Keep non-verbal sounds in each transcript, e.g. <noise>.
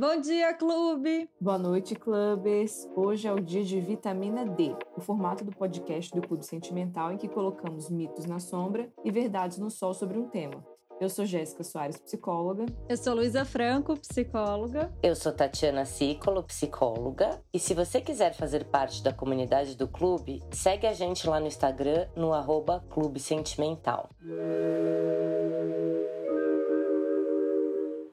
Bom dia, clube! Boa noite, clubes! Hoje é o dia de vitamina D, o formato do podcast do Clube Sentimental em que colocamos mitos na sombra e verdades no sol sobre um tema. Eu sou Jéssica Soares, psicóloga. Eu sou Luísa Franco, psicóloga. Eu sou Tatiana Cicolo, psicóloga. E se você quiser fazer parte da comunidade do clube, segue a gente lá no Instagram, no arroba Clube Sentimental.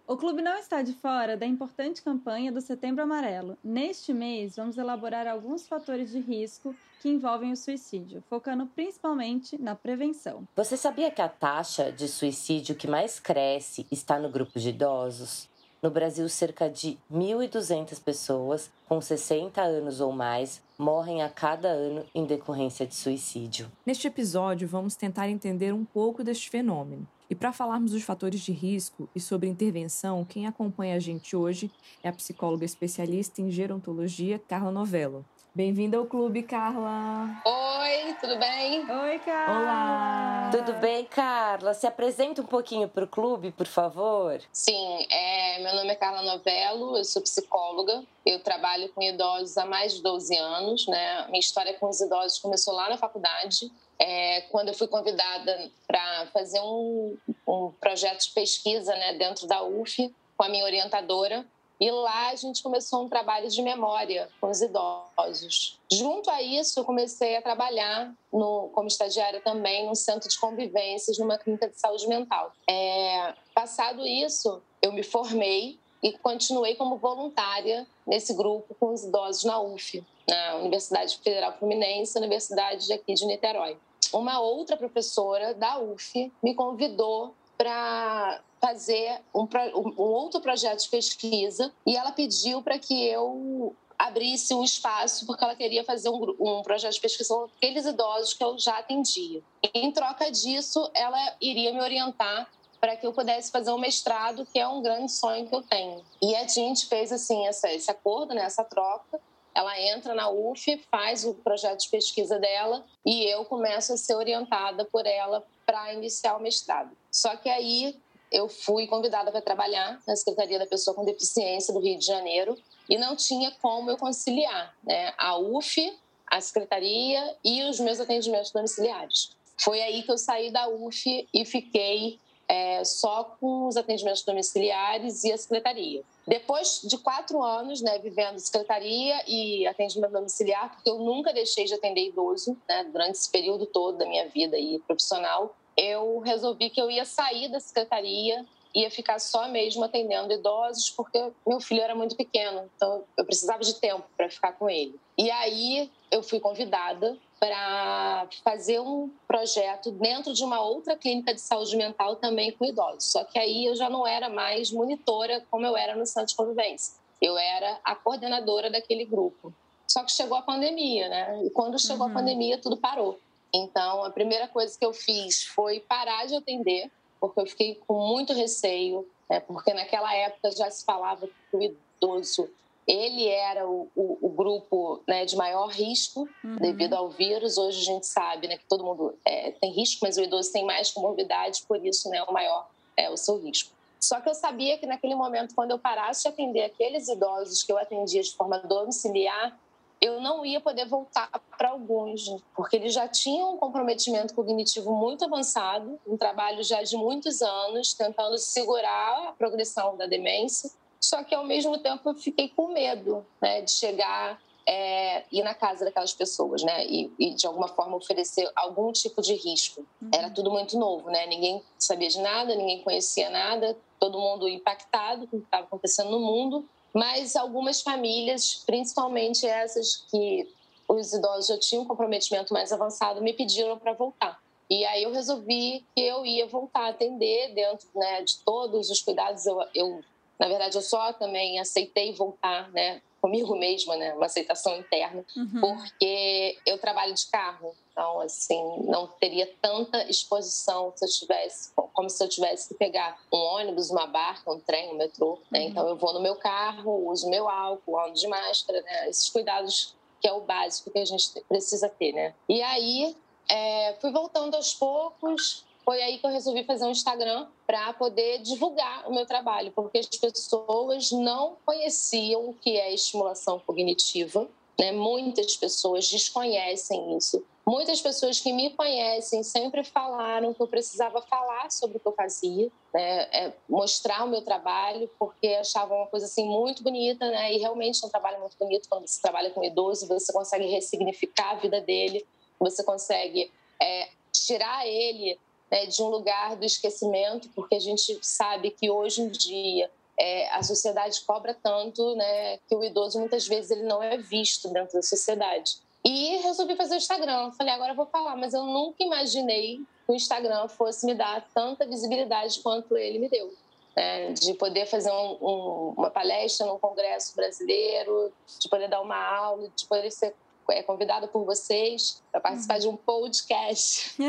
O clube não está de fora da importante campanha do Setembro Amarelo. Neste mês, vamos elaborar alguns fatores de risco que envolvem o suicídio, focando principalmente na prevenção. Você sabia que a taxa de suicídio que mais cresce está no grupo de idosos? No Brasil, cerca de 1.200 pessoas com 60 anos ou mais morrem a cada ano em decorrência de suicídio. Neste episódio, vamos tentar entender um pouco deste fenômeno. E para falarmos dos fatores de risco e sobre intervenção, quem acompanha a gente hoje é a psicóloga especialista em gerontologia, Carla Novello. Bem-vinda ao clube, Carla! Oi, tudo bem? Oi, Carla! Olá! Tudo bem, Carla? Se apresenta um pouquinho para o clube, por favor. Sim, é, meu nome é Carla Novello, eu sou psicóloga, eu trabalho com idosos há mais de 12 anos, né? Minha história com os idosos começou lá na faculdade, é, quando eu fui convidada para fazer um, um, projeto de pesquisa né, dentro da UF com a minha orientadora. E lá a gente começou um trabalho de memória com os idosos. Junto a isso, eu comecei a trabalhar no, como estagiária também num centro de convivências, numa clínica de saúde mental. É, passado isso, eu me formei e continuei como voluntária nesse grupo com os idosos na UF, na Universidade Federal Fluminense, Universidade aqui de Niterói uma outra professora da UF me convidou para fazer um, um, outro projeto de pesquisa e ela pediu para que eu abrisse um espaço porque ela queria fazer um, um projeto de pesquisa com aqueles idosos que eu já atendia. Em troca disso, ela iria me orientar para que eu pudesse fazer um mestrado, que é um grande sonho que eu tenho. E a gente fez assim essa, esse acordo, né, essa troca ela entra na UF, faz o projeto de pesquisa dela e eu começo a ser orientada por ela para iniciar o mestrado. Só que aí eu fui convidada para trabalhar na Secretaria da Pessoa com Deficiência do Rio de Janeiro e não tinha como eu conciliar né, a UF, a secretaria e os meus atendimentos domiciliares. Foi aí que eu saí da UF e fiquei é, só com os atendimentos domiciliares e a secretaria. Depois de quatro anos, né, vivendo secretaria e atendimento domiciliar, porque eu nunca deixei de atender idoso, né, durante esse período todo da minha vida aí profissional, eu resolvi que eu ia sair da secretaria, ia ficar só mesmo atendendo idosos, porque meu filho era muito pequeno, então eu precisava de tempo para ficar com ele. E aí eu fui convidada para fazer um projeto dentro de uma outra clínica de saúde mental também com idosos. Só que aí eu já não era mais monitora como eu era no de convivência. Eu era a coordenadora daquele grupo. Só que chegou a pandemia, né? E quando chegou uhum. a pandemia, tudo parou. Então, a primeira coisa que eu fiz foi parar de atender, porque eu fiquei com muito receio, né? porque naquela época já se falava que o idoso ele era o, o, o grupo né, de maior risco uhum. devido ao vírus. Hoje a gente sabe né, que todo mundo é, tem risco, mas o idoso tem mais comorbidade, por isso né, o maior é o seu risco. Só que eu sabia que naquele momento, quando eu parasse de atender aqueles idosos que eu atendia de forma domiciliar, eu não ia poder voltar para alguns, porque eles já tinham um comprometimento cognitivo muito avançado, um trabalho já de muitos anos, tentando segurar a progressão da demência só que ao mesmo tempo eu fiquei com medo né, de chegar é, ir na casa daquelas pessoas, né? E, e, de alguma forma oferecer algum tipo de risco. Uhum. Era tudo muito novo, né? Ninguém sabia de nada, ninguém conhecia nada, todo mundo impactado com o que estava acontecendo no mundo. Mas algumas famílias, principalmente essas que os idosos já tinham um comprometimento mais avançado, me pediram para voltar. E aí eu resolvi que eu ia voltar a atender dentro né, de todos os cuidados. Eu, eu na verdade, eu só também aceitei voltar, né, comigo mesma, né, uma aceitação interna, uhum. porque eu trabalho de carro, então assim não teria tanta exposição se eu tivesse, como se eu tivesse que pegar um ônibus, uma barca, um trem, um metrô, né? Uhum. Então eu vou no meu carro, uso meu álcool, ando de máscara, né? Esses cuidados que é o básico que a gente precisa ter, né? E aí é, fui voltando aos poucos, foi aí que eu resolvi fazer um Instagram para poder divulgar o meu trabalho, porque as pessoas não conheciam o que é estimulação cognitiva, né? Muitas pessoas desconhecem isso. Muitas pessoas que me conhecem sempre falaram que eu precisava falar sobre o que eu fazia, né? é, mostrar o meu trabalho, porque achavam uma coisa assim muito bonita, né? E realmente é um trabalho muito bonito quando você trabalha com um idoso, você consegue ressignificar a vida dele, você consegue é, tirar ele né, de um lugar do esquecimento, porque a gente sabe que hoje em dia é, a sociedade cobra tanto né, que o idoso muitas vezes ele não é visto dentro da sociedade. E resolvi fazer o Instagram. Falei, agora eu vou falar, mas eu nunca imaginei que o Instagram fosse me dar tanta visibilidade quanto ele me deu. Né? De poder fazer um, um, uma palestra num congresso brasileiro, de poder dar uma aula, de poder ser é, convidada por vocês para participar uhum. de um podcast. <laughs>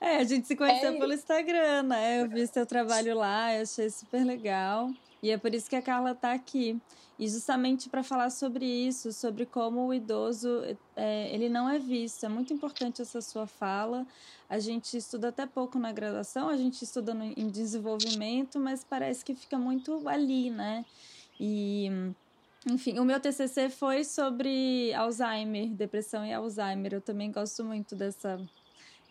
é, a gente se conheceu é. pelo Instagram, né? Eu vi seu trabalho lá, eu achei super legal. E é por isso que a Carla está aqui. E justamente para falar sobre isso, sobre como o idoso é, ele não é visto. É muito importante essa sua fala. A gente estuda até pouco na graduação, a gente estuda no, em desenvolvimento, mas parece que fica muito ali, né? E enfim, o meu TCC foi sobre Alzheimer, depressão e Alzheimer. Eu também gosto muito dessa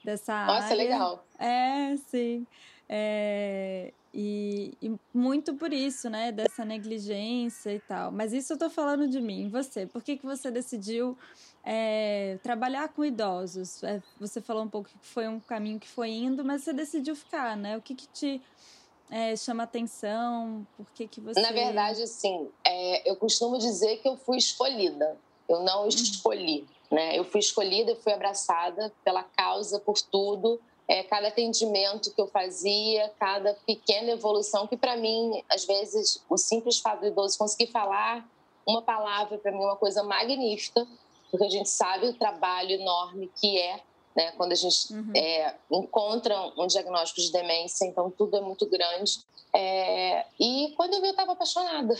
dessa Nossa, área. legal. É, sim. É, e, e, muito por isso, né? Dessa negligência e tal. Mas isso eu tô falando de mim, você. Por que, que você decidiu é, trabalhar com idosos? É, você falou um pouco que foi um caminho que foi indo, mas você decidiu ficar, né? O que, que te é, chama atenção? Por que, que você. Na verdade, assim, é, eu costumo dizer que eu fui escolhida. Eu não uhum. escolhi, né? Eu fui escolhida, eu fui abraçada pela causa, por tudo é, cada atendimento que eu fazia, cada pequena evolução, que para mim, às vezes, o simples fato do idoso conseguir falar uma palavra, para mim, é uma coisa magnífica, porque a gente sabe o trabalho enorme que é, né, quando a gente uhum. é, encontra um diagnóstico de demência, então tudo é muito grande. É, e quando eu vi, eu estava apaixonada.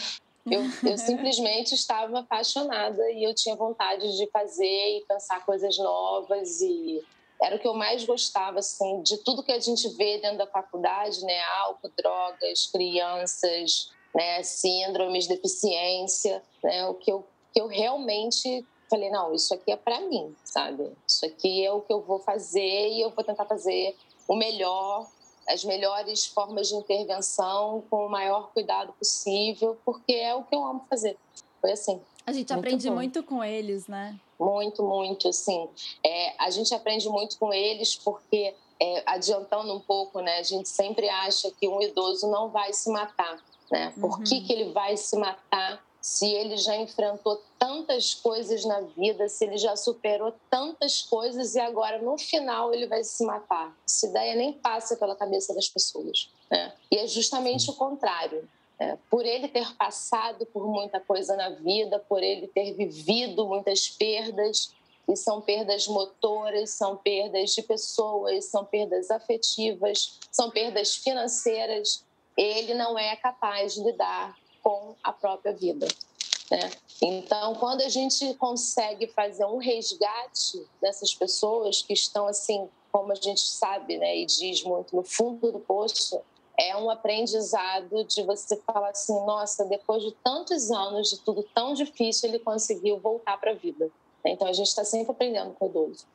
Eu, eu, <laughs> simplesmente estava apaixonada e eu tinha vontade de fazer e pensar coisas novas e era o que eu mais gostava, assim, de tudo que a gente vê dentro da faculdade, né? Álcool, drogas, crianças, né? Síndromes, deficiência, né? O que eu, que eu realmente falei, não, isso aqui é para mim, sabe? Isso aqui é o que eu vou fazer e eu vou tentar fazer o melhor, as melhores formas de intervenção com o maior cuidado possível, porque é o que eu amo fazer. Foi assim. A gente muito aprende bom. muito com eles, né? Muito, muito, assim. É, a gente aprende muito com eles porque, é, adiantando um pouco, né, a gente sempre acha que um idoso não vai se matar, né? Por uhum. que, que ele vai se matar se ele já enfrentou tantas coisas na vida, se ele já superou tantas coisas e agora no final ele vai se matar? Essa ideia nem passa pela cabeça das pessoas, né? E é justamente o contrário. É, por ele ter passado por muita coisa na vida, por ele ter vivido muitas perdas, e são perdas motoras, são perdas de pessoas, são perdas afetivas, são perdas financeiras, ele não é capaz de lidar com a própria vida. Né? Então, quando a gente consegue fazer um resgate dessas pessoas que estão assim, como a gente sabe, né, e diz muito no fundo do poço, é um aprendizado de você falar assim, nossa, depois de tantos anos de tudo tão difícil, ele conseguiu voltar para a vida. Então a gente está sempre aprendendo com o idoso.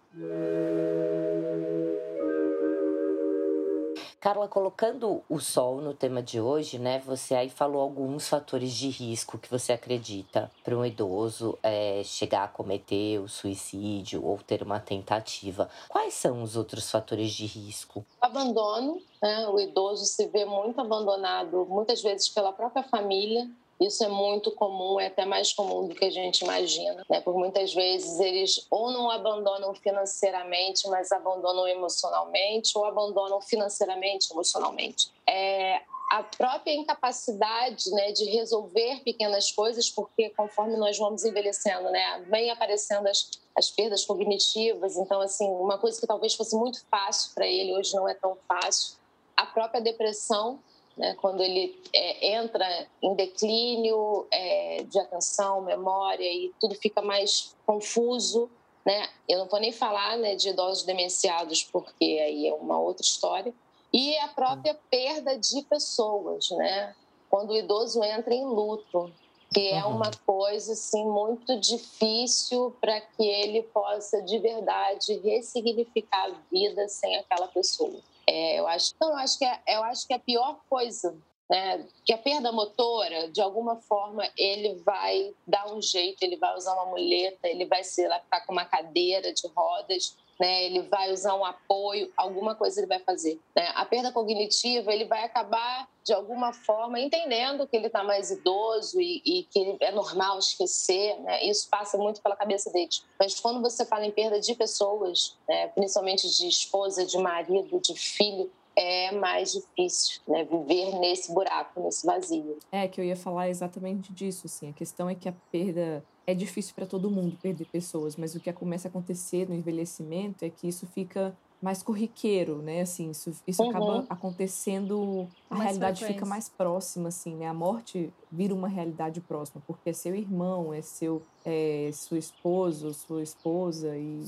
Carla, colocando o sol no tema de hoje, né? Você aí falou alguns fatores de risco que você acredita para um idoso é, chegar a cometer o suicídio ou ter uma tentativa. Quais são os outros fatores de risco? Abandono, né? O idoso se vê muito abandonado, muitas vezes pela própria família, isso é muito comum, é até mais comum do que a gente imagina, né? Por muitas vezes eles ou não abandonam financeiramente, mas abandonam emocionalmente, ou abandonam financeiramente, emocionalmente. É, a própria incapacidade né, de resolver pequenas coisas, porque conforme nós vamos envelhecendo, né, vem aparecendo as, as perdas cognitivas. Então, assim, uma coisa que talvez fosse muito fácil para ele hoje não é tão fácil. A própria depressão, né, quando ele é, entra em declínio é, de atenção, memória e tudo fica mais confuso, né? Eu não vou nem falar né, de idosos demenciados, porque aí é uma outra história. E a própria perda de pessoas, né? Quando o idoso entra em luto, que é uma coisa assim muito difícil para que ele possa de verdade ressignificar a vida sem aquela pessoa. É, eu acho, então, eu acho que é, eu acho que é a pior coisa né, que a perda motora, de alguma forma, ele vai dar um jeito, ele vai usar uma muleta, ele vai se ficar com uma cadeira de rodas, né, ele vai usar um apoio, alguma coisa ele vai fazer. Né? A perda cognitiva, ele vai acabar, de alguma forma, entendendo que ele está mais idoso e, e, que é normal esquecer, né? isso passa muito pela cabeça dele. Mas quando você fala em perda de pessoas, né, principalmente de esposa, de marido, de filho, é mais difícil, né? Viver nesse buraco, nesse vazio. É, que eu ia falar exatamente disso, assim. A questão é que a perda é difícil para todo mundo perder pessoas, mas o que começa a acontecer no envelhecimento é que isso fica mais corriqueiro, né? Assim, isso, isso uhum. acaba acontecendo, a mais realidade frequência. fica mais próxima, assim, né? A morte vira uma realidade próxima, porque é seu irmão, é seu, é, seu esposo, sua esposa e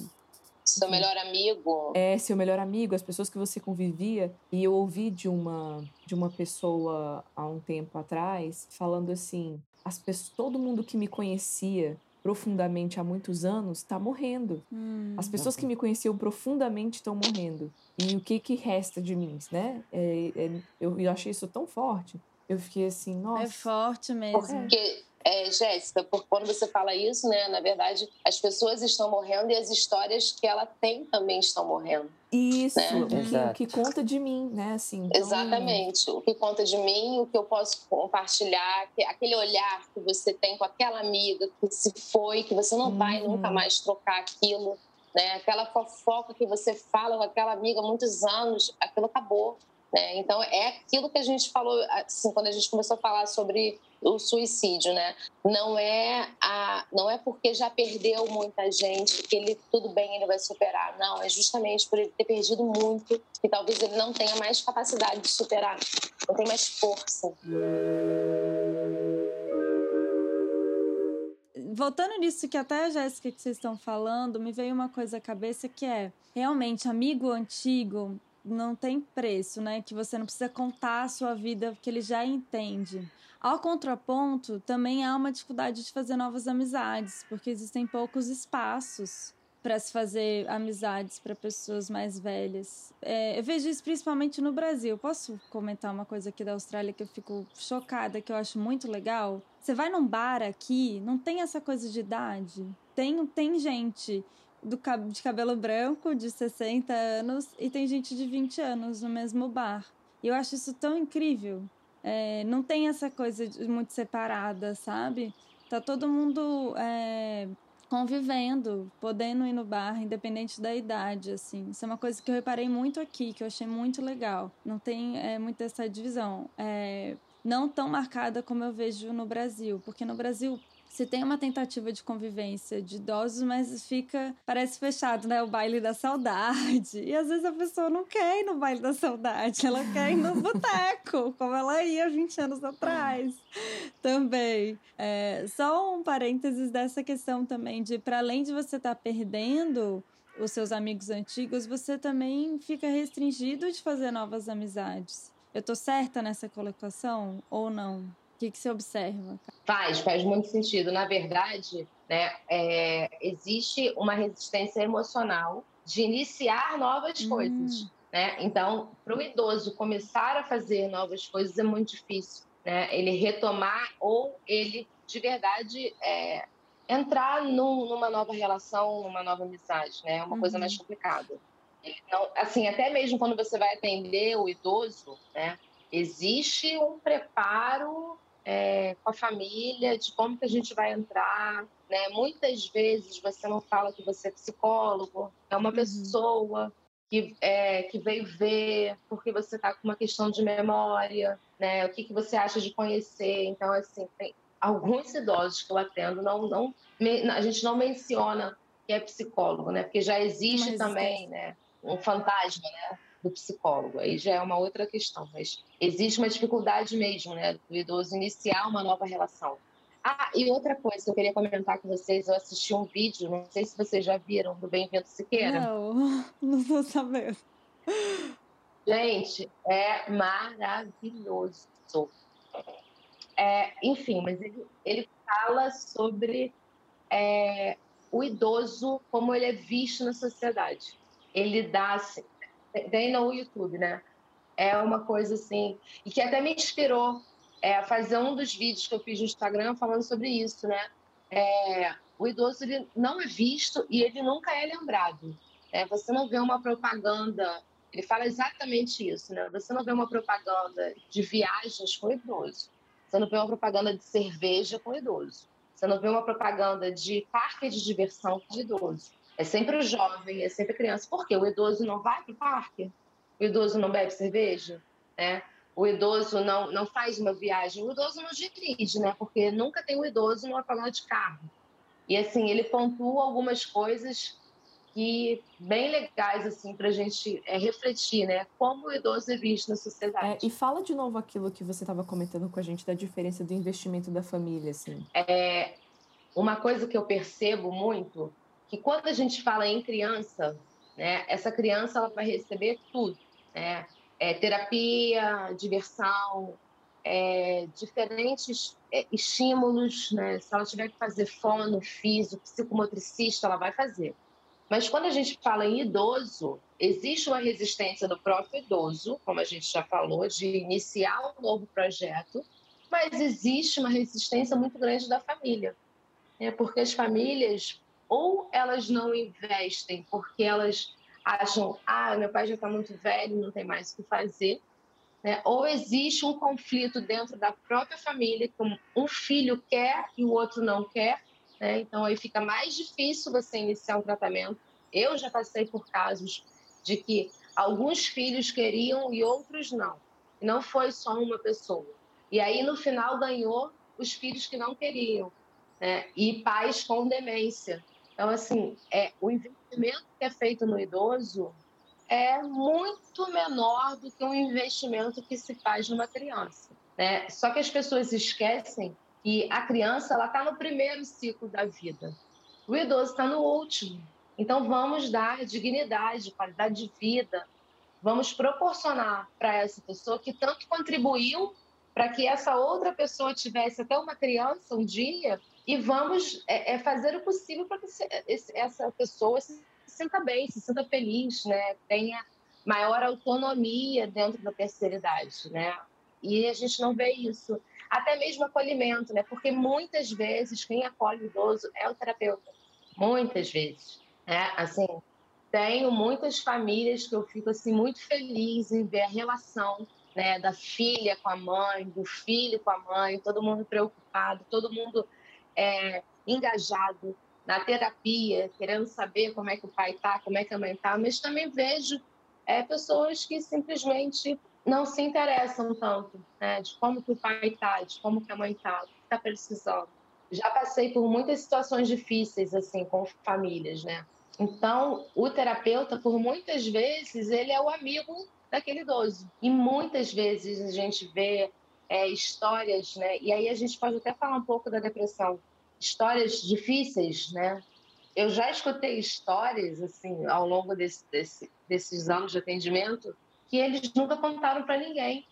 seu melhor amigo. É, seu melhor amigo, as pessoas que você convivia. E eu ouvi de uma, de uma pessoa há um tempo atrás falando assim: as pessoas, todo mundo que me conhecia profundamente há muitos anos está morrendo. Hum. As pessoas que me conheciam profundamente estão morrendo. E o que que resta de mim, né? É, é, eu, eu achei isso tão forte. Eu fiquei assim, nossa. É forte mesmo. Porque é, Jéssica, porque quando você fala isso, né, na verdade, as pessoas estão morrendo e as histórias que ela tem também estão morrendo. Isso, né? o, que, que, conta de mim, né? Assim, então... Exatamente, o que conta de mim, o que eu posso compartilhar, aquele olhar que você tem com aquela amiga que se foi, que você não uhum. vai nunca mais trocar aquilo, né? Aquela fofoca que você fala com aquela amiga há muitos anos, aquilo acabou. Né? Então, é aquilo que a gente falou assim, quando a gente começou a falar sobre o suicídio, né? Não é a, não é porque já perdeu muita gente que ele tudo bem ele vai superar. Não, é justamente por ele ter perdido muito que talvez ele não tenha mais capacidade de superar, não tem mais força. Voltando nisso que até a Jéssica que vocês estão falando, me veio uma coisa à cabeça que é realmente amigo antigo não tem preço, né? Que você não precisa contar a sua vida porque ele já entende. Ao contraponto, também há uma dificuldade de fazer novas amizades, porque existem poucos espaços para se fazer amizades para pessoas mais velhas. É, eu vejo isso principalmente no Brasil. Posso comentar uma coisa aqui da Austrália que eu fico chocada, que eu acho muito legal? Você vai num bar aqui, não tem essa coisa de idade. Tem, tem gente do, de cabelo branco, de 60 anos, e tem gente de 20 anos no mesmo bar. E eu acho isso tão incrível. É, não tem essa coisa muito separada, sabe? Tá todo mundo é, convivendo, podendo ir no bar, independente da idade, assim. Isso é uma coisa que eu reparei muito aqui, que eu achei muito legal. Não tem é, muito essa divisão. É, não tão marcada como eu vejo no Brasil, porque no Brasil se tem uma tentativa de convivência de idosos, mas fica, parece fechado, né? O baile da saudade. E às vezes a pessoa não quer ir no baile da saudade, ela quer ir no boteco, <laughs> como ela ia 20 anos atrás também. É, só um parênteses dessa questão também de, para além de você estar tá perdendo os seus amigos antigos, você também fica restringido de fazer novas amizades. Eu tô certa nessa colocação ou não? Que, que você observa? Faz, faz muito sentido. Na verdade, né, é, existe uma resistência emocional de iniciar novas hum. coisas. Né? Então, para o idoso começar a fazer novas coisas é muito difícil. Né? Ele retomar ou ele, de verdade, é, entrar num, numa nova relação, numa nova amizade. Né? É uma uhum. coisa mais complicada. Então, assim, até mesmo quando você vai atender o idoso, né, existe um preparo é, com a família, de como que a gente vai entrar. Né? Muitas vezes você não fala que você é psicólogo, é uma uhum. pessoa que, é, que veio ver porque você está com uma questão de memória, né? o que, que você acha de conhecer. Então, assim, tem alguns idosos que eu atendo, não, não, a gente não menciona que é psicólogo, né? porque já existe Mas, também né? um fantasma, né? Do psicólogo. Aí já é uma outra questão, mas existe uma dificuldade mesmo, né, do idoso iniciar uma nova relação. Ah, e outra coisa que eu queria comentar com vocês, eu assisti um vídeo, não sei se vocês já viram, do Bem-vindo Siqueira. Não, <laughs> não estou sabendo. Gente, é maravilhoso. É, enfim, mas ele, ele fala sobre é, o idoso, como ele é visto na sociedade. Ele dá, assim, tem no YouTube, né? É uma coisa assim, e que até me inspirou é, a fazer um dos vídeos que eu fiz no Instagram falando sobre isso, né? É, o idoso ele não é visto e ele nunca é lembrado. É, você não vê uma propaganda, ele fala exatamente isso, né? Você não vê uma propaganda de viagens com idoso. Você não vê uma propaganda de cerveja com idoso. Você não vê uma propaganda de parque de diversão com idoso. É sempre o jovem, é sempre a criança. Por quê? O idoso não vai para o parque? O idoso não bebe cerveja? Né? O idoso não, não faz uma viagem? O idoso não dirige, né? Porque nunca tem um idoso numa propaganda de carro. E assim, ele pontua algumas coisas que bem legais assim para a gente é, refletir, né? Como o idoso é visto na sociedade. É, e fala de novo aquilo que você estava comentando com a gente da diferença do investimento da família, assim. É uma coisa que eu percebo muito que quando a gente fala em criança, né? Essa criança ela vai receber tudo, né? É, terapia, diversão, é, diferentes é, estímulos, né? Se ela tiver que fazer fono, físico, psicomotricista, ela vai fazer. Mas quando a gente fala em idoso, existe uma resistência do próprio idoso, como a gente já falou, de iniciar um novo projeto, mas existe uma resistência muito grande da família. Né? Porque as famílias, ou elas não investem porque elas acham, ah, meu pai já está muito velho, não tem mais o que fazer, né? ou existe um conflito dentro da própria família, como um filho quer e o outro não quer, né? Então, aí fica mais difícil você iniciar um tratamento. Eu já passei por casos de que alguns filhos queriam e outros não. E não foi só uma pessoa. E aí, no final, ganhou os filhos que não queriam. Né? E pais com demência. Então, assim, é, o investimento que é feito no idoso é muito menor do que um investimento que se faz numa criança. Né? Só que as pessoas esquecem que a criança ela está no primeiro ciclo da vida, o idoso está no último. Então vamos dar dignidade, qualidade de vida, vamos proporcionar para essa pessoa que tanto contribuiu para que essa outra pessoa tivesse até uma criança um dia e vamos é, é fazer o possível para que esse, essa pessoa se sinta bem, se sinta feliz, né? Tenha maior autonomia dentro da terceira idade, né? E a gente não vê isso até mesmo acolhimento, né? Porque muitas vezes quem acolhe o idoso é o terapeuta, muitas vezes, né? Assim, tenho muitas famílias que eu fico assim muito feliz em ver a relação né, da filha com a mãe, do filho com a mãe, todo mundo preocupado, todo mundo é, engajado na terapia, querendo saber como é que o pai está, como é que a mãe está, mas também vejo é, pessoas que simplesmente não se interessam tanto né, de como que o pai está, de como que a mãe está, o que está precisando. Já passei por muitas situações difíceis assim com famílias, né? Então, o terapeuta, por muitas vezes, ele é o amigo daquele idoso. E muitas vezes a gente vê é, histórias, né? E aí a gente pode até falar um pouco da depressão. Histórias difíceis, né? Eu já escutei histórias, assim, ao longo desse, desse, desses anos de atendimento, que eles nunca contaram para ninguém,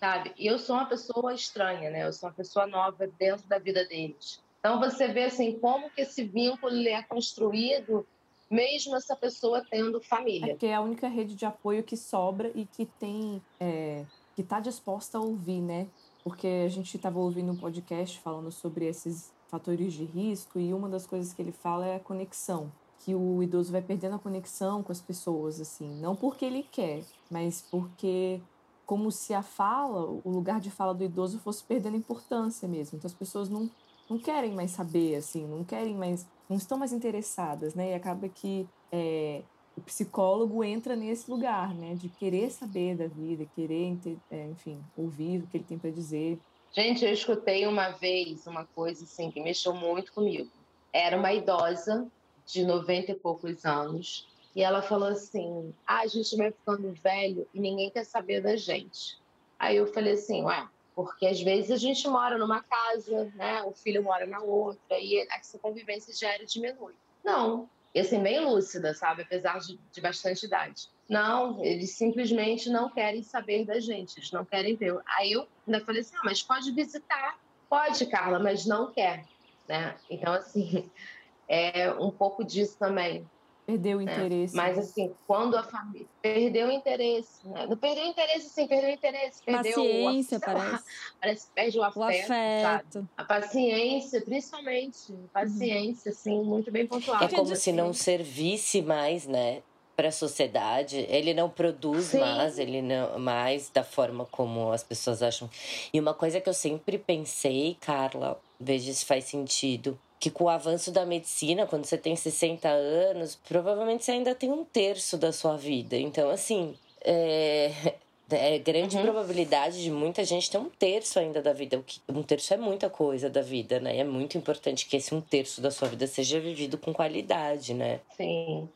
sabe? E eu sou uma pessoa estranha, né? Eu sou uma pessoa nova dentro da vida deles. Então você vê assim como que esse vínculo é construído mesmo essa pessoa tendo família. É que é a única rede de apoio que sobra e que tem é, que está disposta a ouvir, né? Porque a gente estava ouvindo um podcast falando sobre esses fatores de risco e uma das coisas que ele fala é a conexão que o idoso vai perdendo a conexão com as pessoas, assim, não porque ele quer, mas porque como se a fala, o lugar de fala do idoso fosse perdendo importância mesmo. Então as pessoas não, não querem mais saber, assim, não querem mais, não estão mais interessadas, né? E acaba que é, o psicólogo entra nesse lugar, né? De querer saber da vida, querer, é, enfim, ouvir o que ele tem para dizer. Gente, eu escutei uma vez uma coisa assim que mexeu muito comigo. Era uma idosa de 90 e poucos anos, e ela falou assim: ah, a gente vai ficando velho e ninguém quer saber da gente. Aí eu falei assim: ué, Porque às vezes a gente mora numa casa, né? O filho mora na outra e essa convivência diária diminui. Não, e assim, bem lúcida, sabe? Apesar de, de bastante idade. Não, eles simplesmente não querem saber da gente, eles não querem ver. Aí eu ainda falei assim: ah, mas pode visitar. Pode, Carla, mas não quer. Né? Então, assim, <laughs> é um pouco disso também. Perdeu o né? interesse. Mas assim, quando a família perdeu o interesse, né? Não perdeu o interesse, sim, perdeu o interesse, perdeu paciência, <laughs> o parece. parece que perde o afeto, o afeto. Sabe? A paciência, principalmente, paciência, uhum. assim, muito bem pontuado. É como se não servisse mais, né? para a sociedade, ele não produz Sim. mais, ele não mais da forma como as pessoas acham. E uma coisa que eu sempre pensei, Carla, veja se faz sentido, que com o avanço da medicina, quando você tem 60 anos, provavelmente você ainda tem um terço da sua vida. Então, assim, é, <laughs> é grande uhum. probabilidade de muita gente ter um terço ainda da vida. O que, um terço é muita coisa da vida, né? E é muito importante que esse um terço da sua vida seja vivido com qualidade, né? Sim.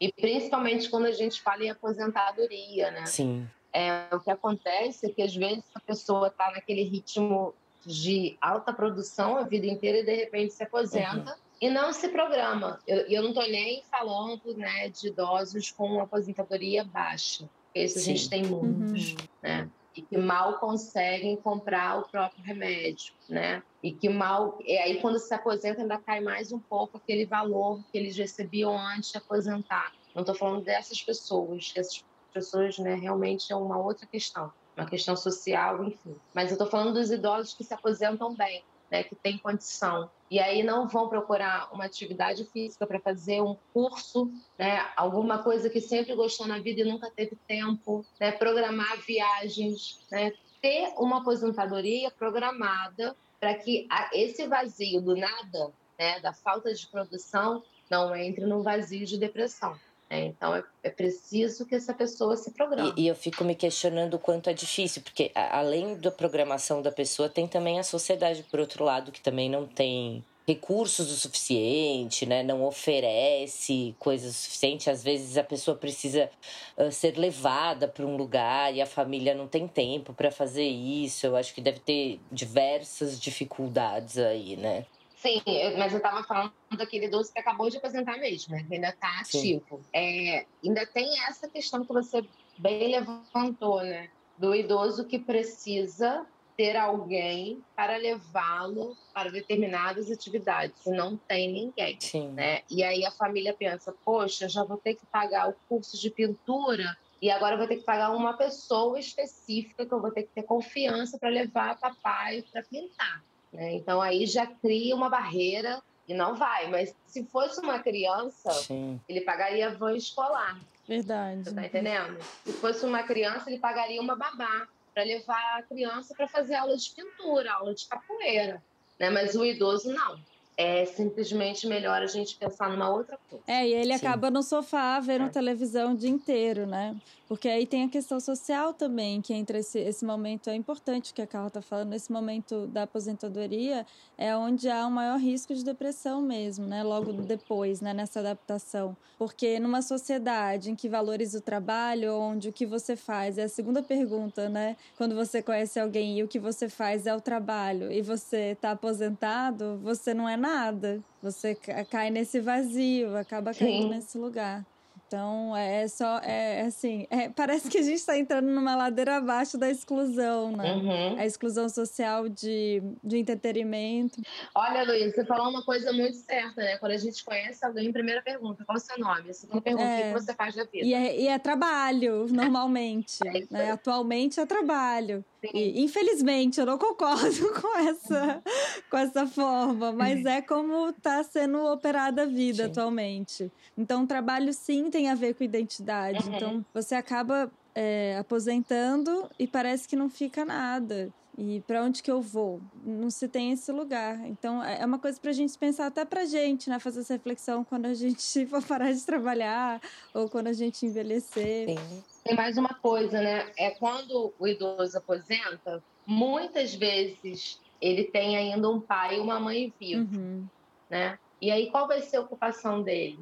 E principalmente quando a gente fala em aposentadoria, né? Sim. É, o que acontece é que às vezes a pessoa está naquele ritmo de alta produção a vida inteira e de repente se aposenta uhum. e não se programa. Eu, eu não estou nem falando né, de idosos com aposentadoria baixa. Esse a gente tem muitos, uhum. né? E que mal conseguem comprar o próprio remédio, né? E que mal. E aí, quando se aposenta, ainda cai mais um pouco aquele valor que eles recebiam antes de aposentar. Não estou falando dessas pessoas, que essas pessoas, né, realmente é uma outra questão uma questão social, enfim. Mas eu estou falando dos idosos que se aposentam bem, né, que têm condição. E aí não vão procurar uma atividade física para fazer um curso, né, alguma coisa que sempre gostou na vida e nunca teve tempo, né, programar viagens, né, ter uma aposentadoria programada para que esse vazio do nada, né, da falta de produção, não entre no vazio de depressão. É, então é, é, preciso que essa pessoa se programe. E, e, eu fico me questionando o quanto é difícil, porque além da programação da pessoa, tem também a sociedade, por outro lado, que também não tem recursos o suficiente, né? Não oferece coisas suficientes. Às vezes a pessoa precisa uh, ser levada para um lugar e a família não tem tempo para fazer isso. Eu acho que deve ter diversas dificuldades aí, né? Sim, mas eu estava falando daquele idoso que acabou de aposentar mesmo, né? Que ainda está ativo. É, ainda tem essa questão que você bem levantou, né? Do idoso que precisa ter alguém para levá-lo para determinadas atividades. E não tem ninguém. Sim. Né? E aí a família pensa, poxa, já vou ter que pagar o curso de pintura e agora eu vou ter que pagar uma pessoa específica que eu vou ter que ter confiança para levar papai para pintar. Né? Então aí já cria uma barreira e não vai. Mas se fosse uma criança, Sim. ele pagaria van escolar. Verdade. Você tá entendendo? Se fosse uma criança, ele pagaria uma babá para levar a criança para fazer aula de pintura, aula de capoeira. Né? Mas o idoso não é simplesmente melhor a gente pensar numa outra coisa. É, e ele Sim. acaba no sofá vendo é. televisão o dia inteiro, né? Porque aí tem a questão social também, que entre esse, esse momento é importante que a Carla está falando, esse momento da aposentadoria é onde há um maior risco de depressão mesmo, né? Logo depois, né? Nessa adaptação. Porque numa sociedade em que valoriza o trabalho, onde o que você faz é a segunda pergunta, né? Quando você conhece alguém e o que você faz é o trabalho e você está aposentado, você não é nada. Você cai nesse vazio, acaba caindo Sim. nesse lugar. Então, é só, é, é assim, é, parece que a gente está entrando numa ladeira abaixo da exclusão, né? Uhum. A exclusão social de, de entretenimento. Olha, Luiz, você falou uma coisa muito certa, né? Quando a gente conhece alguém, primeira pergunta, qual é o seu nome? Segunda pergunta, é, o que é. você faz da vida? E é, e é trabalho, <laughs> normalmente. É né? Atualmente é trabalho. E, infelizmente, eu não concordo <laughs> com essa, com essa forma, mas é como está sendo operada a vida sim. atualmente. Então, o trabalho sim tem a ver com identidade. Uhum. Então, você acaba é, aposentando e parece que não fica nada. E para onde que eu vou? Não se tem esse lugar. Então, é, é uma coisa para a gente pensar até para a gente, né? Fazer essa reflexão quando a gente <laughs> for parar de trabalhar ou quando a gente envelhecer. Sim. Tem mais uma coisa, né? É quando o idoso aposenta, muitas vezes ele tem ainda um pai e uma mãe vivos, uhum. né? E aí qual vai ser a ocupação dele?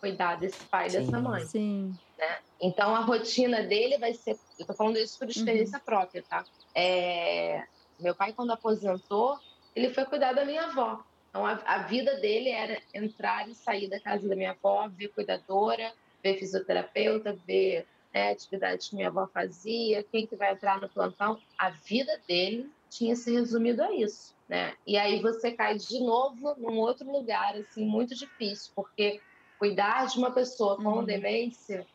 Cuidar desse pai e dessa mãe. Sim. Né? Então a rotina dele vai ser, eu tô falando isso por experiência uhum. própria, tá? É, Meu pai, quando aposentou, ele foi cuidar da minha avó. Então, a, a vida dele era entrar e sair da casa da minha avó, ver cuidadora, ver fisioterapeuta, ver né, atividades que minha avó fazia, quem que vai entrar no plantão. A vida dele tinha se resumido a isso, né? E aí você cai de novo num outro lugar, assim, muito difícil, porque cuidar de uma pessoa com uhum. demência,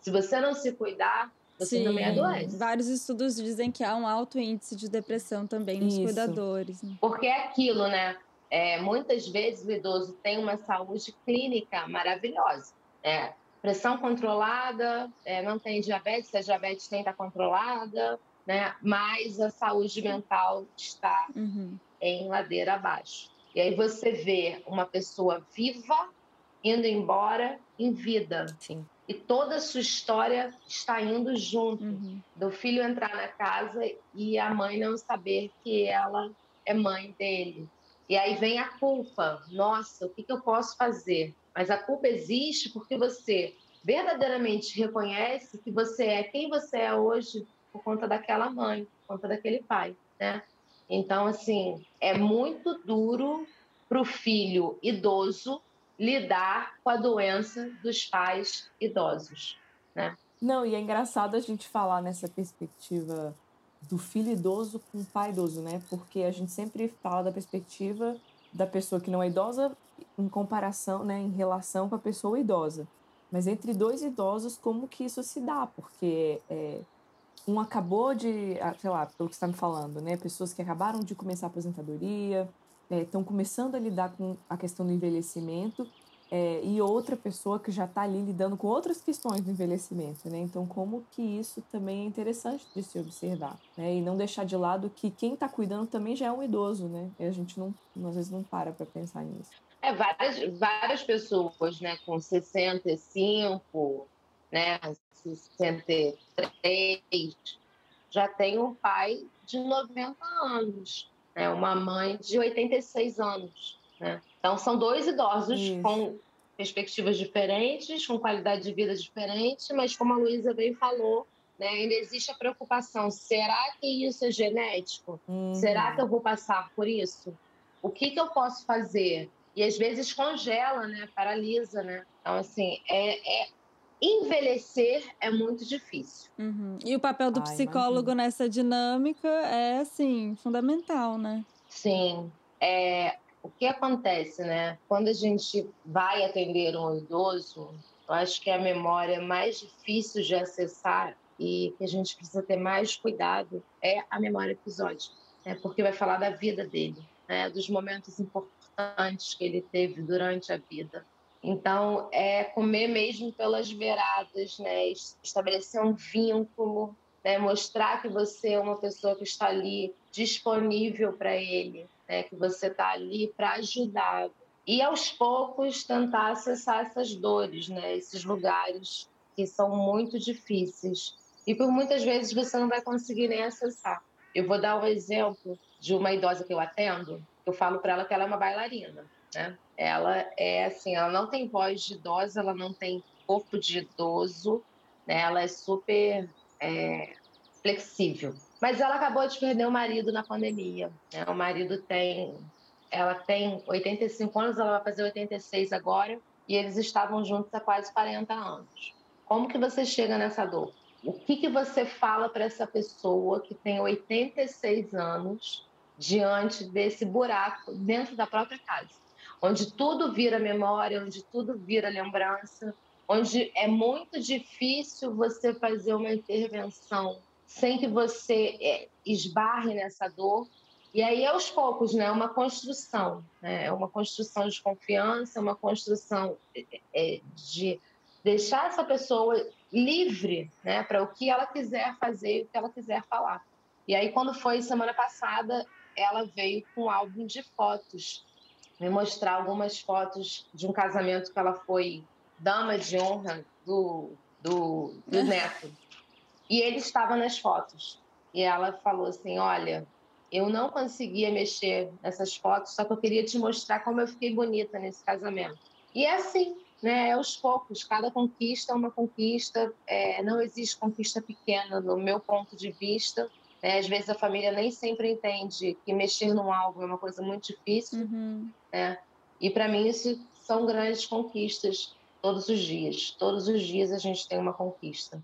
se você não se cuidar, você Sim, também adoece. Vários estudos dizem que há um alto índice de depressão também nos Isso. cuidadores. Né? Porque é aquilo, né? É, muitas vezes o idoso tem uma saúde clínica maravilhosa. Né? Pressão controlada, é, não tem diabetes, se a diabetes tem, está controlada, né? mas a saúde mental está uhum. em ladeira abaixo. E aí você vê uma pessoa viva indo embora em vida. Sim e toda a sua história está indo junto. Uhum. Do filho entrar na casa e a mãe não saber que ela é mãe dele. E aí vem a culpa. Nossa, o que, que eu posso fazer? Mas a culpa existe porque você verdadeiramente reconhece que você é quem você é hoje por conta daquela mãe, por conta daquele pai, né? Então, assim, é muito duro para o filho idoso lidar com a doença dos pais idosos, né? Não, e é engraçado a gente falar nessa perspectiva do filho idoso com o pai idoso, né? Porque a gente sempre fala da perspectiva da pessoa que não é idosa em comparação, né, em relação com a pessoa idosa. Mas entre dois idosos, como que isso se dá? Porque é, um acabou de, ah, sei lá, pelo que está me falando, né? Pessoas que acabaram de começar a aposentadoria, estão é, começando a lidar com a questão do envelhecimento é, e outra pessoa que já está ali lidando com outras questões do envelhecimento, né? Então, como que isso também é interessante de se observar, né? E não deixar de lado que quem está cuidando também já é um idoso, né? E a gente não, às vezes não para para pensar nisso. É, várias, várias pessoas, né, com 65, né, 63, já tem um pai de 90 anos né? uma mãe de 86 anos. Né? Então, são dois idosos Isso. com perspectivas diferentes, com qualidade de vida diferente, mas como a Luísa bem falou, né, ainda existe a preocupação: será que isso é genético? Uhum. Será que eu vou passar por isso? O que, que eu posso fazer? E às vezes congela, né? Paralisa, né? Então, assim, é, é envelhecer é muito difícil. Uhum. E o papel do Ai, psicólogo imagina. nessa dinâmica é, assim, fundamental, né? Sim. É, o que acontece, né? Quando a gente vai atender um idoso, eu acho que é a memória mais difícil de acessar e que a gente precisa ter mais cuidado é a memória episódica, né? porque vai falar da vida dele, né? dos momentos importantes que ele teve durante a vida. Então, é comer mesmo pelas beiradas, né? estabelecer um vínculo, né? mostrar que você é uma pessoa que está ali disponível para ele, né? que você está ali para ajudar. E aos poucos tentar acessar essas dores, né? esses lugares que são muito difíceis. E por muitas vezes você não vai conseguir nem acessar. Eu vou dar um exemplo de uma idosa que eu atendo. Eu falo para ela que ela é uma bailarina né? Ela é assim, ela não tem voz de idosa, ela não tem corpo de idoso, né? Ela é super é, flexível. Mas ela acabou de perder o marido na pandemia. Né? O marido tem, ela tem 85 anos, ela vai fazer 86 agora, e eles estavam juntos há quase 40 anos. Como que você chega nessa dor? O que, que você fala para essa pessoa que tem 86 anos diante desse buraco dentro da própria casa? Onde tudo vira memória, onde tudo vira lembrança, onde é muito difícil você fazer uma intervenção sem que você é, esbarre nessa dor. E aí, aos poucos, né, uma construção, né, é uma construção de confiança, uma construção é, é, de deixar essa pessoa livre né, para o que ela quiser fazer e o que ela quiser falar. E aí, quando foi semana passada, ela veio com um álbum de fotos me mostrar algumas fotos de um casamento que ela foi dama de honra do, do, do neto. E ele estava nas fotos. E ela falou assim: Olha, eu não conseguia mexer nessas fotos, só que eu queria te mostrar como eu fiquei bonita nesse casamento. E é assim, né? É aos poucos, cada conquista é uma conquista, é, não existe conquista pequena, no meu ponto de vista. Né? Às vezes a família nem sempre entende que mexer num álbum é uma coisa muito difícil. Uhum. Né? E para mim isso são grandes conquistas todos os dias. Todos os dias a gente tem uma conquista.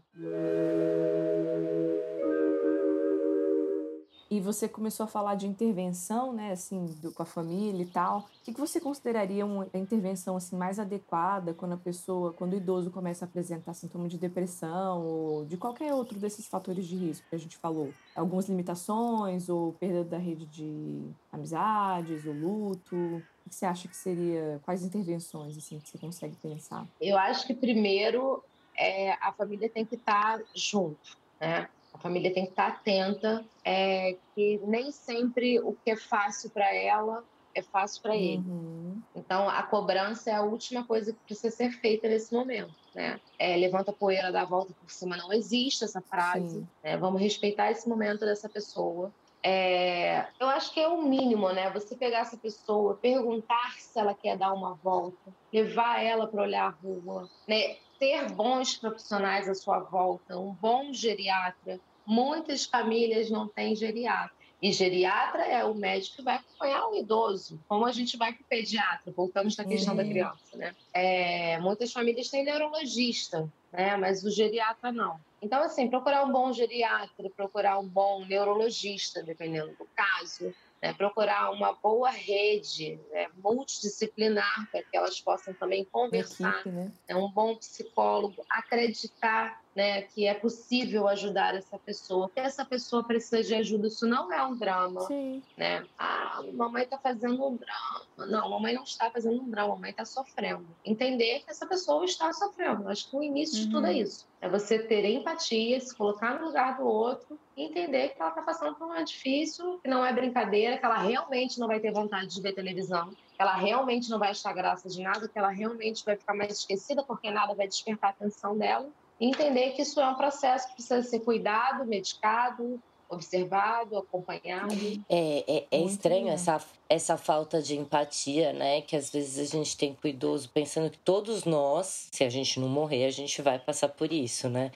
E você começou a falar de intervenção, né, assim, do, com a família e tal. O que, você consideraria uma intervenção assim mais adequada quando a pessoa, quando o idoso começa a apresentar sintomas de depressão ou de qualquer outro desses fatores de risco que a gente falou? Algumas limitações ou perda da rede de amizades, ou luto? O que você acha que seria quais intervenções assim que você consegue pensar? Eu acho que primeiro é, a família tem que estar junto, né? A família tem que estar atenta, é, que nem sempre o que é fácil para ela é fácil para ele. Uhum. Então, a cobrança é a última coisa que precisa ser feita nesse momento. Né? É, levanta a poeira, dá a volta por cima. Não existe essa frase. Né? Vamos respeitar esse momento dessa pessoa. É, eu acho que é o mínimo, né? Você pegar essa pessoa, perguntar se ela quer dar uma volta, levar ela para olhar a rua, né? ter bons profissionais à sua volta, um bom geriatra. Muitas famílias não têm geriatra. E geriatra é o médico que vai acompanhar o idoso, como a gente vai com o pediatra, voltamos na questão uhum. da criança, né? É, muitas famílias têm neurologista, né? Mas o geriatra não. Então, assim, procurar um bom geriatra, procurar um bom neurologista, dependendo do caso, né, procurar uma boa rede né, multidisciplinar para que elas possam também conversar, equipe, né? é um bom psicólogo, acreditar né, que é possível ajudar essa pessoa, que essa pessoa precisa de ajuda, isso não é um drama, Sim. né? Ah, mamãe está fazendo um drama. Não, mamãe não está fazendo um drama, mamãe está sofrendo. Entender que essa pessoa está sofrendo. Acho que o início uhum. de tudo é uhum. isso. É você ter empatia, se colocar no lugar do outro e entender que ela está passando por um momento difícil, que não é brincadeira, que ela realmente não vai ter vontade de ver televisão, que ela realmente não vai achar graça de nada, que ela realmente vai ficar mais esquecida porque nada vai despertar a atenção dela entender que isso é um processo que precisa ser cuidado, medicado, observado, acompanhado. É, é, é estranho essa, essa falta de empatia, né? Que às vezes a gente tem com o idoso pensando que todos nós, se a gente não morrer, a gente vai passar por isso, né?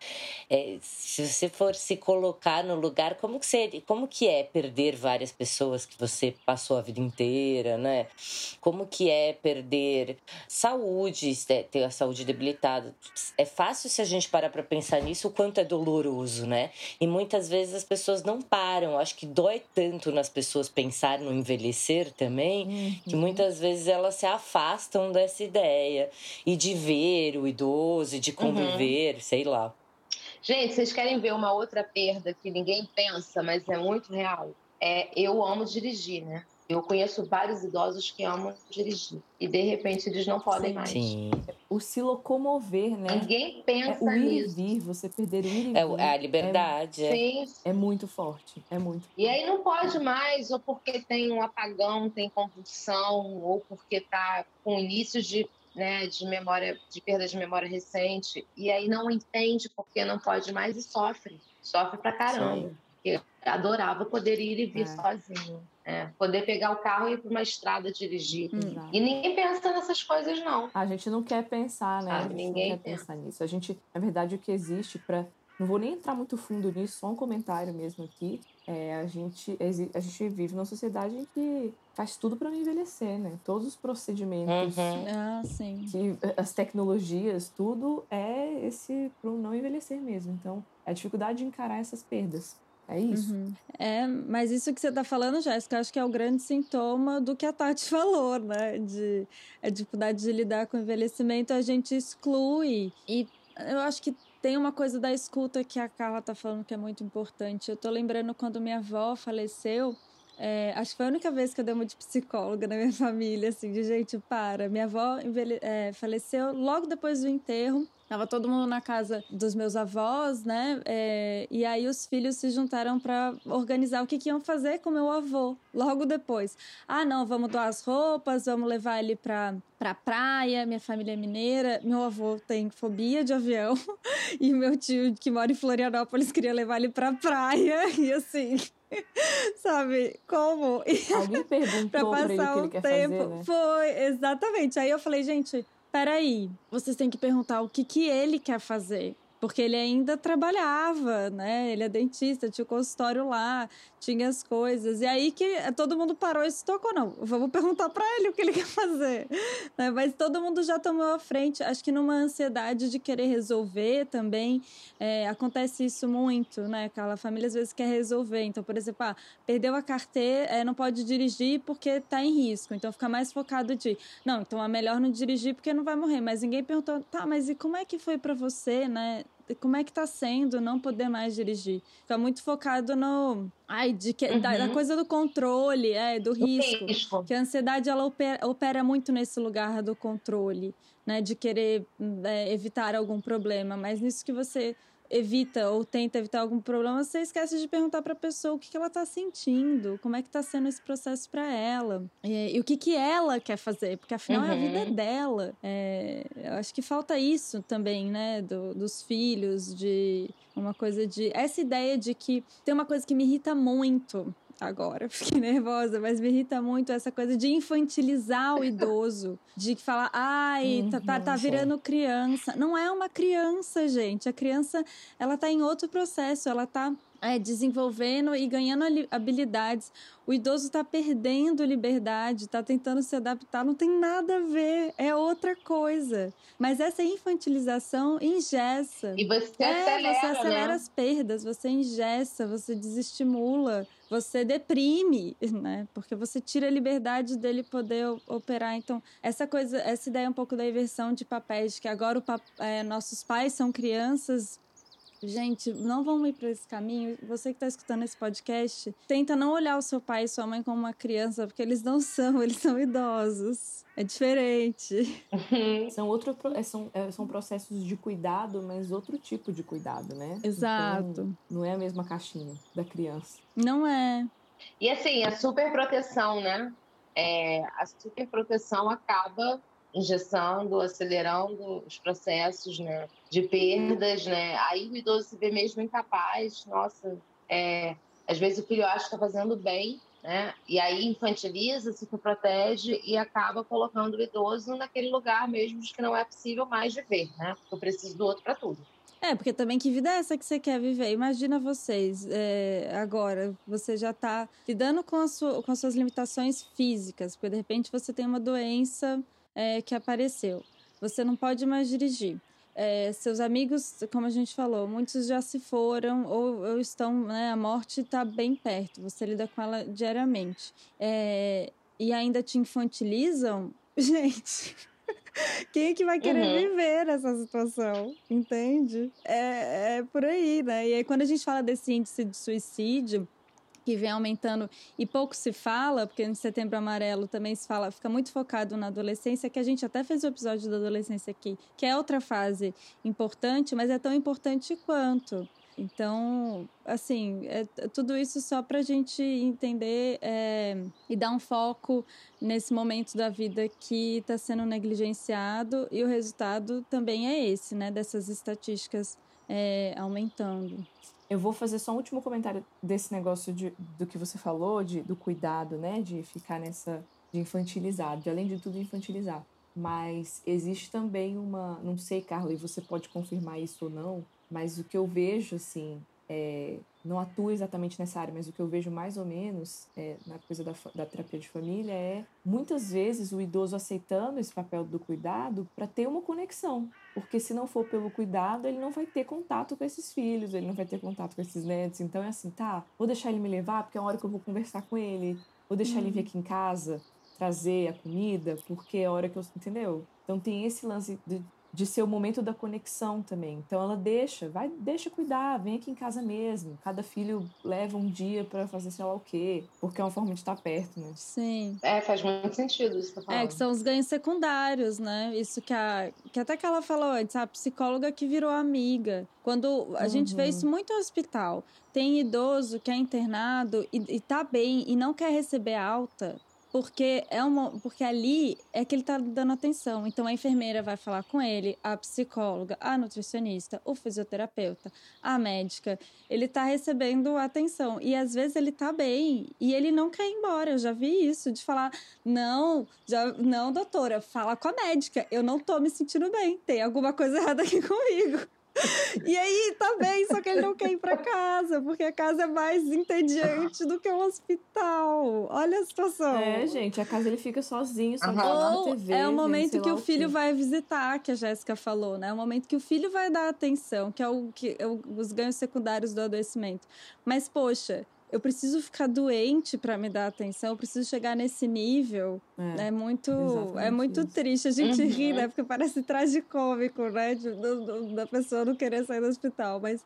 É, se você for se colocar no lugar, como que, seria, como que é perder várias pessoas que você passou a vida inteira, né? Como que é perder saúde, é, ter a saúde debilitada? É fácil se a gente parar para pensar nisso, o quanto é doloroso, né? E muitas vezes as pessoas não param. Acho que dói tanto nas pessoas pensar no envelhecer também, uhum. que muitas vezes elas se afastam dessa ideia e de ver o idoso, de conviver, uhum. sei lá. Gente, vocês querem ver uma outra perda que ninguém pensa, mas é muito real? É, eu amo dirigir, né? Eu conheço vários idosos que amam dirigir e de repente eles não podem sim, mais. Sim. O se locomover, né? Ninguém pensa é, o ir nisso. E vir, você perder o ir e é vir. É a liberdade. É, sim. é muito forte, é muito. E aí não pode mais, ou porque tem um apagão, tem convulsão, ou porque está com início de né, de memória, de perda de memória recente, e aí não entende porque não pode mais e sofre, sofre pra caramba. Sim. Porque adorava poder ir e vir é. sozinho. É, poder pegar o carro e ir para uma estrada dirigir. Exato. E ninguém pensa nessas coisas, não. A gente não quer pensar, né? Ah, a gente ninguém não quer pensa. pensar nisso. A gente, na verdade, o que existe para. Não vou nem entrar muito fundo nisso, só um comentário mesmo aqui. É, a, gente, a gente vive numa sociedade em que faz tudo para não envelhecer, né? Todos os procedimentos, uhum. ah, sim. Que, as tecnologias, tudo é esse para não envelhecer mesmo. Então, é a dificuldade de encarar essas perdas. É isso. Uhum. É, mas isso que você está falando, Jéssica, acho que é o grande sintoma do que a Tati <laughs> falou, né? De a dificuldade de lidar com o envelhecimento, a gente exclui. E eu acho que tem uma coisa da escuta que a Carla tá falando que é muito importante. Eu tô lembrando quando minha avó faleceu. É, acho que foi a única vez que eu dei uma de psicóloga na minha <laughs> família, assim, de gente, para. Minha avó envelhe... é, faleceu logo depois do enterro. Tava todo mundo na casa dos meus avós, né? É, e aí os filhos se juntaram para organizar o que, que, iam fazer com meu avô logo depois. Ah, não, vamos doar as roupas, vamos levar ele para pra praia. Minha família é mineira. Meu avô tem fobia de avião. <laughs> E meu tio, que mora em Florianópolis, queria levar ele pra praia. <laughs> E assim. <laughs> Sabe como? <laughs> Alguém perguntou pra passar pra ele o que ele tempo. Fazer, né? Foi, exatamente. Aí eu falei, gente, peraí, vocês têm que perguntar o que, que ele quer fazer. porque ele ainda trabalhava, né? Ele é dentista, tinha o consultório lá, tinha as coisas. E aí que todo mundo parou e se tocou, não. Vamos <laughs> perguntar para ele o que ele quer fazer. <laughs> Né? Mas todo mundo já tomou a frente. Acho que numa ansiedade de querer resolver também, é, acontece isso muito, né? Aquela família às vezes quer resolver. Então, por exemplo, ah, perdeu a carteira, é, não pode dirigir porque está em risco. Então, fica mais focado de, não, então é melhor não dirigir porque não vai morrer. Mas ninguém perguntou, tá, mas e como é que foi para você, né? Como é que tá sendo não poder mais dirigir. Fica muito focado no. Ai, de que, uhum. da, da, uhum. coisa do controle, é, do risco. risco. Que a ansiedade ela opera, opera, muito nesse lugar do controle, né? De querer é, evitar algum problema. Mas nisso que você evita ou tenta evitar algum problema, você esquece de perguntar para a pessoa o que, que ela está sentindo, como é que está sendo esse processo para ela e, e, o que, que ela quer fazer, porque afinal uhum. é a vida uhum. dela. É, eu acho que falta isso também, né, do, dos filhos, de uma coisa de essa ideia de que tem uma coisa que me irrita muito agora, fiquei <laughs> nervosa, mas me irrita muito essa coisa de infantilizar o idoso, de falar, ai, tá, tá, tá uhum, virando criança. Não é uma criança, gente. A criança, ela tá em outro processo, ela tá é, desenvolvendo e ganhando habilidades. O idoso está perdendo liberdade, está tentando se adaptar, não tem nada a ver, é outra coisa. Mas essa infantilização ingessa. E você é, acelera, você acelera né? as perdas, você ingessa, você desestimula, você deprime, né? Porque você tira a liberdade dele poder operar. Então, essa coisa, essa ideia é um pouco da inversão de papéis, que agora o, é, nossos pais são crianças Gente, não vamos ir para esse caminho. Você que está escutando esse podcast, tenta não olhar o seu pai e sua mãe como uma criança, porque eles não são, eles são idosos. É diferente. <laughs> São, outro, é, são, é, são processos de cuidado, mas outro tipo de cuidado, né? Exato. Então, não é a mesma caixinha da criança. Não é. E assim, a superproteção, né? É, a superproteção acaba injeção, acelerando os processos né, de perdas, né? Aí o idoso se vê mesmo incapaz, nossa, é, às vezes o filho acha que está fazendo bem, né? E aí infantiliza, se protege e acaba colocando o idoso naquele lugar mesmo de que não é possível mais viver, né? Eu preciso do outro para tudo. É, porque também que vida é essa que você quer viver? Imagina vocês, é, agora, você já está lidando com, sua, com as suas limitações físicas, porque de repente você tem uma doença é, que apareceu. Você não pode mais dirigir. É, seus amigos, como a gente falou, muitos já se foram ou, ou estão, né, a morte está bem perto, você lida com ela diariamente. É, e ainda te infantilizam, <laughs> gente. Quem é que vai querer uhum. viver nessa situação? Entende? É, é por aí, né? E aí, quando a gente fala desse índice de suicídio, que vem aumentando e pouco se fala, porque no Setembro Amarelo também se fala, fica muito focado na adolescência, que a gente até fez o episódio da adolescência aqui, que é outra fase importante, mas é tão importante quanto. Então, assim, é, tudo isso só para a gente entender é, e dar um foco nesse momento da vida que está sendo negligenciado e o resultado também é esse, né? Dessas estatísticas é, aumentando. Eu vou fazer só um último comentário desse negócio de, do que você falou, de, do cuidado, né? De ficar nessa. de infantilizar, de além de tudo infantilizar. Mas existe também uma. Não sei, Carla, e você pode confirmar isso ou não, mas o que eu vejo, assim, é, não atuo exatamente nessa área, mas o que eu vejo mais ou menos é, na coisa da, da terapia de família é muitas vezes o idoso aceitando esse papel do cuidado para ter uma conexão. Porque se não for pelo cuidado, ele não vai ter contato com esses filhos, ele não vai ter contato com esses netos. Então é assim, tá, vou deixar ele me levar porque é a hora que eu vou conversar com ele, vou deixar ele vir uhum. aqui em casa trazer a comida, porque é a hora que eu. Entendeu? Então tem esse lance de de ser o momento da conexão também. Então ela deixa, vai, deixa cuidar, vem aqui em casa mesmo. Cada filho leva um dia para fazer sei lá o quê, porque é uma forma de estar perto, né? Sim. É, faz muito sentido isso que É, que são os ganhos secundários, né? Isso que a que até que ela falou antes, a psicóloga que virou amiga. Quando a uhum. gente vê isso muito no hospital, tem idoso que é internado e, e tá bem e não quer receber alta porque é uma, porque ali é que ele está dando atenção. Então a enfermeira vai falar com ele, a psicóloga, a nutricionista, o fisioterapeuta, a médica. Ele está recebendo atenção e às vezes ele está bem e ele não quer ir embora. Eu já vi isso de falar não, já não, doutora, fala com a médica. Eu não estou me sentindo bem. Tem alguma coisa errada aqui <laughs> comigo. E aí, tá bem, só que ele não quer ir pra casa, porque a casa é mais entediante do que o hospital. Olha a situação. É, gente, a casa ele fica sozinho, só uhum. Ou TV, é o momento que o filho o vai visitar, que a Jéssica falou, né? É o momento que o filho vai dar atenção, que é, o, que é o, os ganhos secundários do adoecimento. Mas, poxa, eu preciso ficar doente para me dar atenção, eu preciso chegar nesse nível. É, é muito, é muito isso. triste. A gente uhum. ri, né? Porque parece tragicômico, né? De, do, do, da pessoa não querer sair do hospital. Mas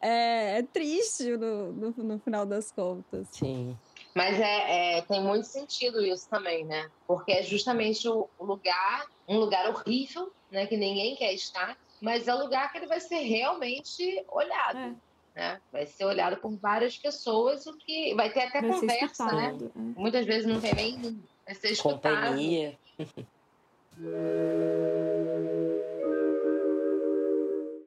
é, é triste no, no, no, final das contas. Sim. Mas é, é, tem muito sentido isso também, né? Porque é justamente o lugar, um lugar horrível, né? Que ninguém quer estar, mas é o lugar que ele vai ser realmente olhado. É né? Vai ser olhado por várias pessoas, o que vai ter até vai conversa, né? É. Muitas vezes não tem nem vai ser escutado. Companhia.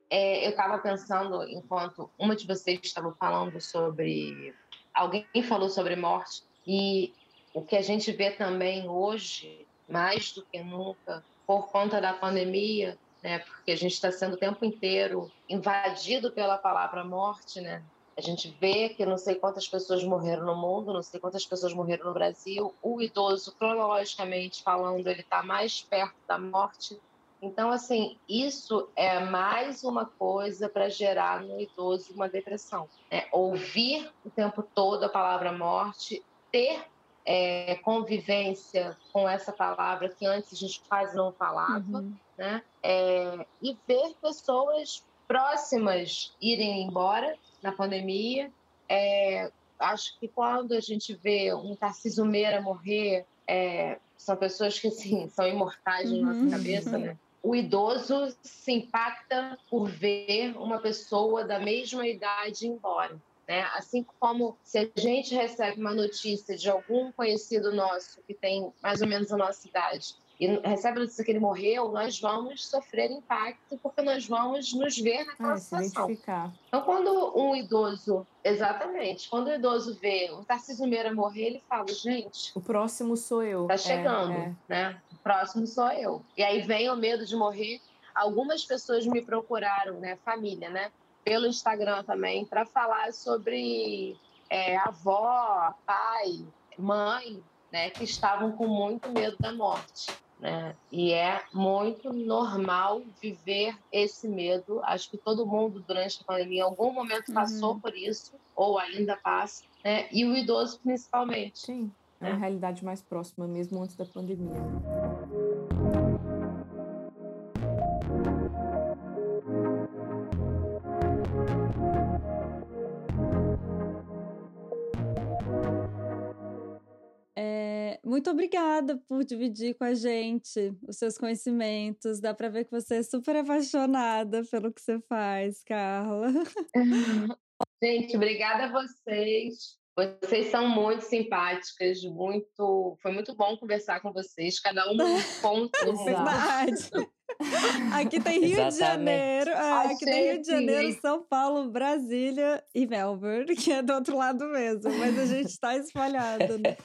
É, eu estava pensando, enquanto uma de vocês estava falando sobre. Alguém falou sobre morte, e o que a gente vê também hoje, mais do que nunca, por conta da pandemia, né? Porque a gente está sendo o tempo inteiro invadido pela palavra morte, né? A gente vê que não sei quantas pessoas morreram no mundo, não sei quantas pessoas morreram no Brasil. O idoso, cronologicamente falando, ele está mais perto da morte. Então, assim, isso é mais uma coisa para gerar no idoso uma depressão. Né? Ouvir o tempo todo a palavra morte, ter é, convivência com essa palavra que antes a gente quase não falava, uhum. Né? É, e ver pessoas próximas irem embora na pandemia. É, acho que quando a gente vê um Tarcísio Meira morrer, é, são pessoas que assim, são imortais uhum. na nossa cabeça, né? O idoso se impacta por ver uma pessoa da mesma idade embora. Né? Assim como se a gente recebe uma notícia de algum conhecido nosso que tem mais ou menos a nossa idade e recebe a notícia que ele morreu, nós vamos sofrer impacto porque nós vamos nos ver naquela ah, situação. Então, quando um idoso, exatamente, quando o idoso vê o Tarcísio Meira morrer, ele fala, gente... O próximo sou eu. Tá chegando, é, é. né? O próximo sou eu. E aí vem o medo de morrer. Algumas pessoas me procuraram, né? Família, né? pelo Instagram também para falar sobre é, avó, pai, mãe, né, que estavam com muito medo da morte. Né? E é muito normal viver esse medo. Acho que todo mundo, durante a pandemia, em algum momento passou uhum. por isso, ou ainda passa, né? e o idoso principalmente. Sim, é né? a realidade mais próxima, mesmo antes da pandemia. Muito obrigada por dividir com a gente os seus conhecimentos. Dá para ver que você é super apaixonada pelo que você faz, Carla. <laughs> gente, obrigada a vocês. Vocês são muito simpáticas, muito. Foi muito bom conversar com vocês, cada um um <laughs> ponto. Verdade. Aqui tem Rio Exatamente. de Janeiro, é, aqui tem Rio de Janeiro, São Paulo, Brasília e Melbourne, <laughs> que é do outro lado mesmo, mas a gente está espalhado. Né?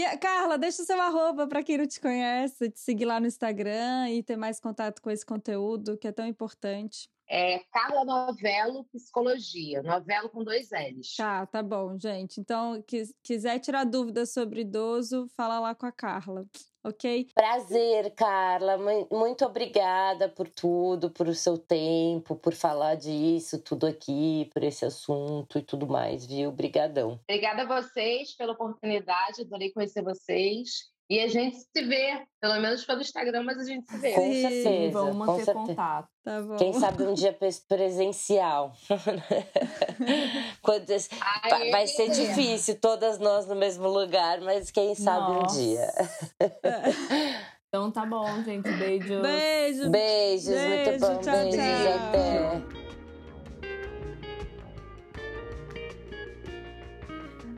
E Carla, deixa o seu arroba para quem não te conhece, te seguir lá no Instagram e ter mais contato com esse conteúdo que é tão importante. É Carla Novelo Psicologia, Novelo com dois L's. Tá, tá bom, gente. Então, que, quiser tirar dúvidas sobre idoso, fala lá com a Carla ok? Prazer, Carla. Muito obrigada por tudo, por o seu tempo, por falar disso, tudo aqui, por esse assunto e tudo mais, viu? Obrigadão. Obrigada a vocês pela oportunidade, adorei conhecer vocês. E a gente se vê, pelo menos pelo Instagram, mas a gente se vê. Com certeza. Vamos manter certeza. contato. Tá bom. Quem sabe um dia presencial. <laughs> Ai, vai ser difícil, todas nós no mesmo lugar, mas quem sabe Nossa. um dia. <laughs> então tá bom, gente. Beijos. Beijo. Beijos, Beijo, muito bom. Tchau, Beijos, tchau. até.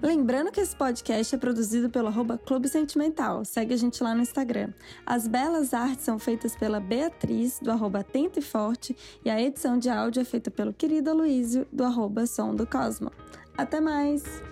Lembrando que esse podcast é produzido pelo arroba Clube Sentimental. Segue a gente lá no Instagram. As belas artes são feitas pela Beatriz, do arroba Atento e Forte, e a edição de áudio é feita pelo querido Aloysio, do arroba Som do Cosmo. Até mais!